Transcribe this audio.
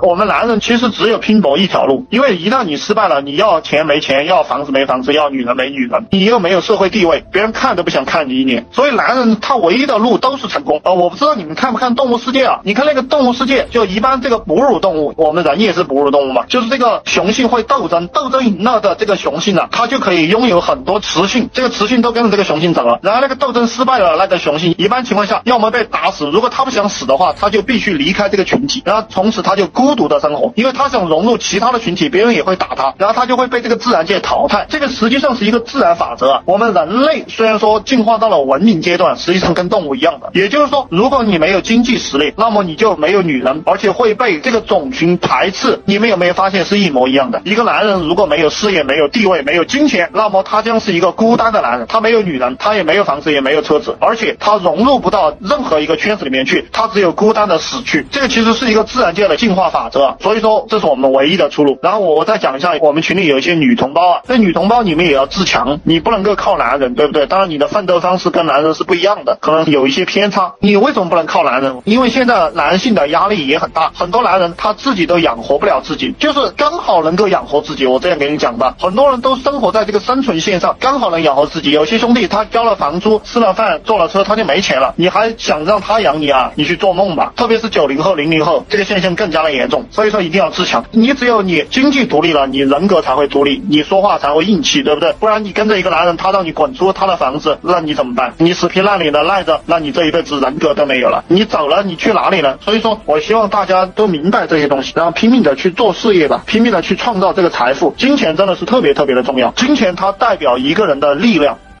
我们男人其实只有拼搏一条路，因为一旦你失败了，你要钱没钱，要房子没房子，要女人没女人，你又没有社会地位，别人看都不想看你一眼。所以男人他唯一的路都是成功。呃，我不知道你们看不看《动物世界》啊？你看那个《动物世界》，就一般这个哺乳动物，我们人也是哺乳动物嘛，就是这个雄性会斗争，斗争赢了的这个雄性呢，它就可以拥有很多雌性，这个雌性都跟着这个雄性走了。然后那个斗争失败了，那个雄性一般情况下要么被打死，如果他不想死的话，他就必须离开这个群体，然后从此他就孤孤独的生活。因为他想融入其他的群体，别人也会打他，然后他就会被这个自然界淘汰。这个实际上是一个自然法则。我们人类虽然说进化到了文明阶段，实际上跟动物一样的。也就是说，如果你没有经济实力，那么你就没有女人，而且会被这个种群排斥。你们有没有发现是一模一样的？一个男人如果没有事业、没有地位、没有金钱，那么他将是一个孤单的男人。他没有女人，他也没有房子，也没有车子，而且他融入不到任何一个圈子里面去，他只有孤单的死去。这个其实是一个自然界的进化法则。所以说。这是我们唯一的出路。然后我我再讲一下，我们群里有一些女同胞啊，那女同胞你们也要自强，你不能够靠男人，对不对？当然你的奋斗方式跟男人是不一样的，可能有一些偏差。你为什么不能靠男人？因为现在男性的压力也很大，很多男人他自己都养活不了自己，就是刚好能够养活自己。我这样给你讲吧，很多人都生活在这个生存线上，刚好能养活自己。有些兄弟他交了房租、吃了饭、坐了车，他就没钱了，你还想让他养你啊？你去做梦吧！特别是九零后、零零后，这个现象更加的严重。所以说一定要。自强，你只有你经济独立了，你人格才会独立，你说话才会硬气，对不对？不然你跟着一个男人，他让你滚出他的房子，那你怎么办？你死皮赖脸的赖着，那你这一辈子人格都没有了。你走了，你去哪里呢？所以说我希望大家都明白这些东西，然后拼命的去做事业吧，拼命的去创造这个财富。金钱真的是特别特别的重要，金钱它代表一个人的力量。